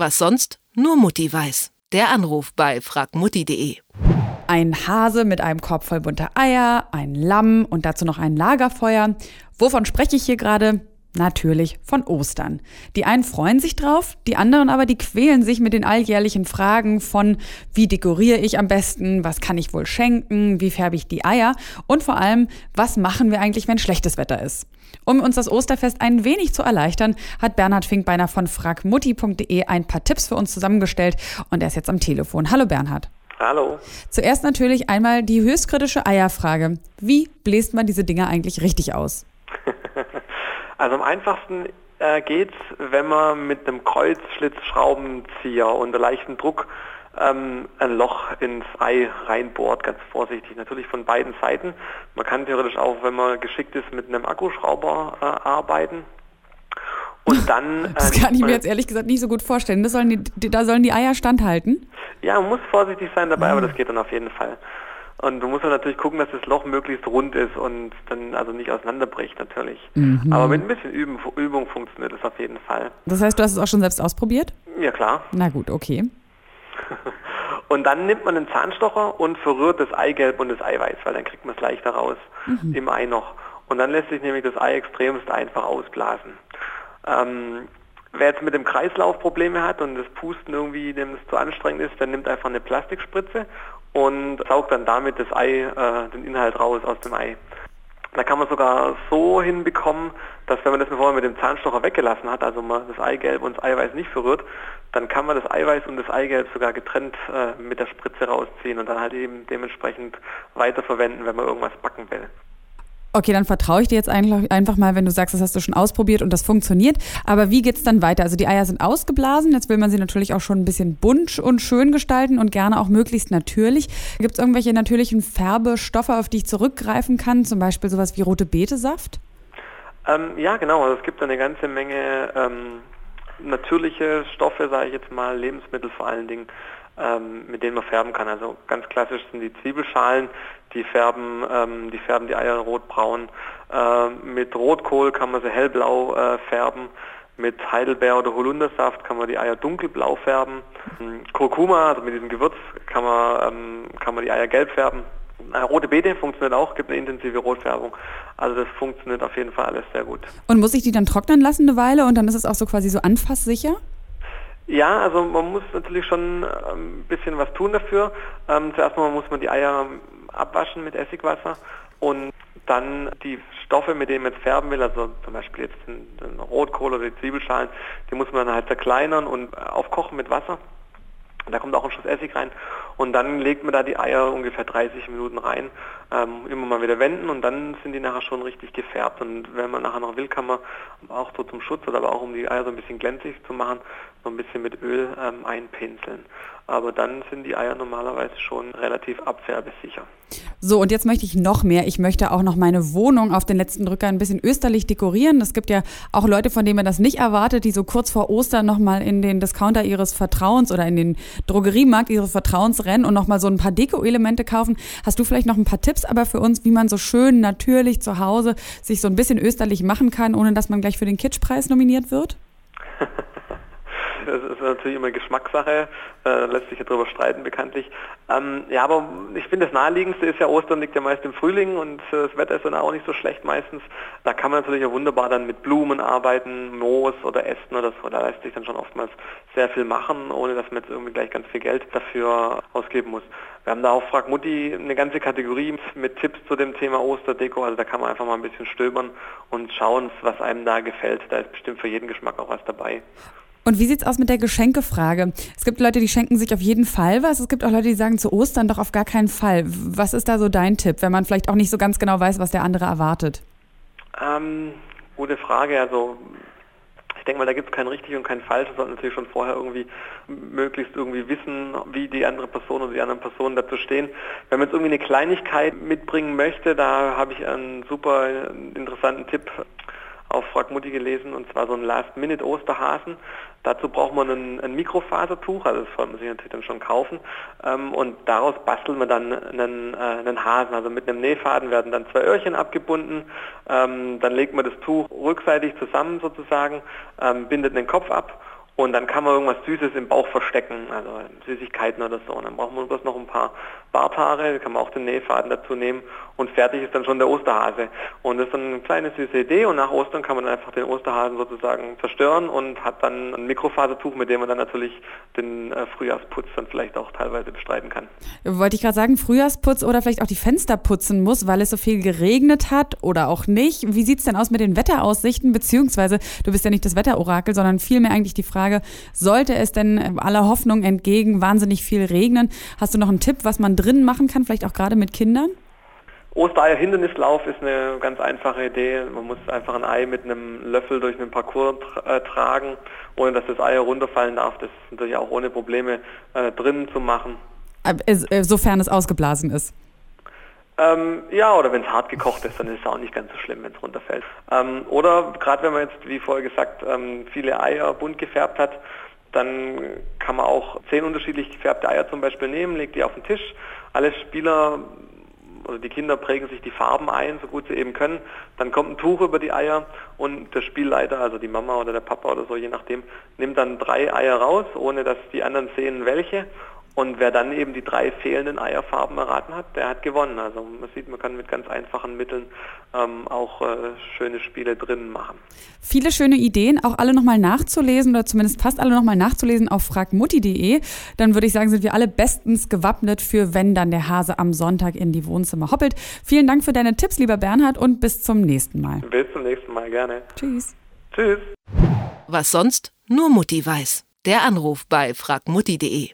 was sonst nur Mutti weiß. Der Anruf bei fragmutti.de. Ein Hase mit einem Korb voll bunter Eier, ein Lamm und dazu noch ein Lagerfeuer. Wovon spreche ich hier gerade? Natürlich von Ostern. Die einen freuen sich drauf, die anderen aber, die quälen sich mit den alljährlichen Fragen von, wie dekoriere ich am besten, was kann ich wohl schenken, wie färbe ich die Eier und vor allem, was machen wir eigentlich, wenn schlechtes Wetter ist. Um uns das Osterfest ein wenig zu erleichtern, hat Bernhard Finkbeiner von fragmutti.de ein paar Tipps für uns zusammengestellt und er ist jetzt am Telefon. Hallo Bernhard. Hallo. Zuerst natürlich einmal die höchstkritische Eierfrage. Wie bläst man diese Dinger eigentlich richtig aus? Also am einfachsten äh, geht's, wenn man mit einem Kreuzschlitzschraubenzieher unter leichtem Druck ähm, ein Loch ins Ei reinbohrt, ganz vorsichtig, natürlich von beiden Seiten. Man kann theoretisch auch, wenn man geschickt ist, mit einem Akkuschrauber äh, arbeiten. Und dann. das kann ich mir jetzt ehrlich gesagt nicht so gut vorstellen. Sollen die, da sollen die Eier standhalten? Ja, man muss vorsichtig sein dabei, mhm. aber das geht dann auf jeden Fall. Und du musst natürlich gucken, dass das Loch möglichst rund ist und dann also nicht auseinanderbricht natürlich. Mhm. Aber mit ein bisschen Üben, Übung funktioniert das auf jeden Fall. Das heißt, du hast es auch schon selbst ausprobiert? Ja, klar. Na gut, okay. und dann nimmt man einen Zahnstocher und verrührt das Eigelb und das Eiweiß, weil dann kriegt man es leichter raus mhm. im Ei noch. Und dann lässt sich nämlich das Ei extremst einfach ausblasen. Ähm, wer jetzt mit dem Kreislauf Probleme hat und das Pusten irgendwie dem es zu anstrengend ist, der nimmt einfach eine Plastikspritze und saugt dann damit das Ei, äh, den Inhalt raus aus dem Ei. Da kann man sogar so hinbekommen, dass wenn man das vorher mit dem Zahnstocher weggelassen hat, also man das Eigelb und das Eiweiß nicht verrührt, dann kann man das Eiweiß und das Eigelb sogar getrennt äh, mit der Spritze rausziehen und dann halt eben dementsprechend weiterverwenden, wenn man irgendwas backen will. Okay, dann vertraue ich dir jetzt einfach mal, wenn du sagst, das hast du schon ausprobiert und das funktioniert. Aber wie geht's dann weiter? Also die Eier sind ausgeblasen. Jetzt will man sie natürlich auch schon ein bisschen bunt und schön gestalten und gerne auch möglichst natürlich. Gibt es irgendwelche natürlichen Färbestoffe, auf die ich zurückgreifen kann? Zum Beispiel sowas wie rote Betesaft? Ähm, ja, genau. Also es gibt eine ganze Menge ähm, natürliche Stoffe, sage ich jetzt mal, Lebensmittel vor allen Dingen mit denen man färben kann. Also ganz klassisch sind die Zwiebelschalen, die färben, ähm, die färben die Eier rotbraun. Äh, mit Rotkohl kann man sie hellblau äh, färben. Mit Heidelbeer oder Holundersaft kann man die Eier dunkelblau färben. Mhm. Kurkuma, also mit diesem Gewürz, kann man, ähm, kann man die Eier gelb färben. Äh, rote Beete funktioniert auch, gibt eine intensive Rotfärbung. Also das funktioniert auf jeden Fall alles sehr gut. Und muss ich die dann trocknen lassen eine Weile und dann ist es auch so quasi so anfasssicher? Ja, also man muss natürlich schon ähm, ein bisschen was tun dafür. Ähm, zuerst mal muss man die Eier abwaschen mit Essigwasser und dann die Stoffe, mit denen man jetzt färben will, also zum Beispiel jetzt den, den Rotkohl oder die Zwiebelschalen, die muss man dann halt zerkleinern und aufkochen mit Wasser. Da kommt auch ein Schuss Essig rein und dann legt man da die Eier ungefähr 30 Minuten rein, ähm, immer mal wieder wenden und dann sind die nachher schon richtig gefärbt. Und wenn man nachher noch will, kann man auch so zum Schutz oder aber auch um die Eier so ein bisschen glänzig zu machen, so ein bisschen mit Öl ähm, einpinseln. Aber dann sind die Eier normalerweise schon relativ abfärbesicher. So, und jetzt möchte ich noch mehr. Ich möchte auch noch meine Wohnung auf den letzten Drücker ein bisschen österlich dekorieren. Es gibt ja auch Leute, von denen man das nicht erwartet, die so kurz vor Ostern nochmal in den Discounter ihres Vertrauens oder in den Drogeriemarkt ihres Vertrauens rennen und nochmal so ein paar Deko-Elemente kaufen. Hast du vielleicht noch ein paar Tipps aber für uns, wie man so schön natürlich zu Hause sich so ein bisschen österlich machen kann, ohne dass man gleich für den Kitschpreis nominiert wird? Das ist natürlich immer Geschmackssache, äh, lässt sich ja darüber streiten bekanntlich. Ähm, ja, aber ich finde das naheliegendste ist ja Ostern liegt ja meist im Frühling und äh, das Wetter ist dann auch nicht so schlecht meistens. Da kann man natürlich auch wunderbar dann mit Blumen arbeiten, Moos oder Ästen oder so. Da lässt sich dann schon oftmals sehr viel machen, ohne dass man jetzt irgendwie gleich ganz viel Geld dafür ausgeben muss. Wir haben da auch Frag Mutti eine ganze Kategorie mit Tipps zu dem Thema Osterdeko. Also da kann man einfach mal ein bisschen stöbern und schauen, was einem da gefällt. Da ist bestimmt für jeden Geschmack auch was dabei. Und wie sieht's aus mit der Geschenkefrage? Es gibt Leute, die schenken sich auf jeden Fall was. Es gibt auch Leute, die sagen zu Ostern doch auf gar keinen Fall. Was ist da so dein Tipp, wenn man vielleicht auch nicht so ganz genau weiß, was der andere erwartet? Ähm, gute Frage. Also ich denke mal, da gibt es kein richtig und kein falsch. Man sollte natürlich schon vorher irgendwie möglichst irgendwie wissen, wie die andere Person oder die anderen Personen dazu stehen. Wenn man jetzt irgendwie eine Kleinigkeit mitbringen möchte, da habe ich einen super interessanten Tipp auf Fragmutti gelesen und zwar so ein Last-Minute-Osterhasen. Dazu braucht man ein, ein, Mikrofasertuch, also das sollte man sich natürlich dann schon kaufen ähm, und daraus bastelt man dann einen, äh, einen, Hasen. Also mit einem Nähfaden werden dann zwei Öhrchen abgebunden, ähm, dann legt man das Tuch rückseitig zusammen sozusagen, ähm, bindet den Kopf ab Und dann kann man irgendwas Süßes im Bauch verstecken, also Süßigkeiten oder so. Und dann braucht man bloß noch ein paar Barthaare, kann man auch den Nähfaden dazu nehmen und fertig ist dann schon der Osterhase. Und das ist dann eine kleine süße Idee und nach Ostern kann man dann einfach den Osterhasen sozusagen zerstören und hat dann ein Mikrofasertuch, mit dem man dann natürlich den äh, Frühjahrsputz dann vielleicht auch teilweise bestreiten kann. Wollte ich gerade sagen, Frühjahrsputz oder vielleicht auch die Fenster putzen muss, weil es so viel geregnet hat oder auch nicht. Wie sieht es denn aus mit den Wetteraussichten? Beziehungsweise, du bist ja nicht das Wetterorakel, sondern vielmehr eigentlich die Frage, sollte es denn aller Hoffnung entgegen wahnsinnig viel regnen? Hast du noch einen Tipp, was man drin machen kann, vielleicht auch gerade mit Kindern? Ostereier Hindernislauf ist eine ganz einfache Idee. Man muss einfach ein Ei mit einem Löffel durch einen Parcours tra äh, tragen, ohne dass das Ei runterfallen darf. Das ist natürlich auch ohne Probleme äh, drinnen zu machen. Äh, sofern es ausgeblasen ist. Ähm, ja, oder wenn es hart gekocht ist, dann ist es auch nicht ganz so schlimm, wenn es runterfällt. Ähm, oder gerade wenn man jetzt, wie vorher gesagt, ähm, viele Eier bunt gefärbt hat, dann kann man auch zehn unterschiedlich gefärbte Eier zum Beispiel nehmen, legt die auf den Tisch. Alle Spieler oder die Kinder prägen sich die Farben ein, so gut sie eben können. Dann kommt ein Tuch über die Eier und der Spielleiter, also die Mama oder der Papa oder so, je nachdem, nimmt dann drei Eier raus, ohne dass die anderen sehen, welche und wer dann eben die drei fehlenden Eierfarben erraten hat, der hat gewonnen. Also man sieht, man kann mit ganz einfachen Mitteln ähm, auch äh, schöne Spiele drinnen machen. Viele schöne Ideen, auch alle nochmal nachzulesen oder zumindest fast alle nochmal nachzulesen auf fragmutti.de. Dann würde ich sagen, sind wir alle bestens gewappnet für, wenn dann der Hase am Sonntag in die Wohnzimmer hoppelt. Vielen Dank für deine Tipps, lieber Bernhard, und bis zum nächsten Mal. Bis zum nächsten Mal, gerne. Tschüss. Tschüss. Was sonst? Nur Mutti weiß. Der Anruf bei fragmutti.de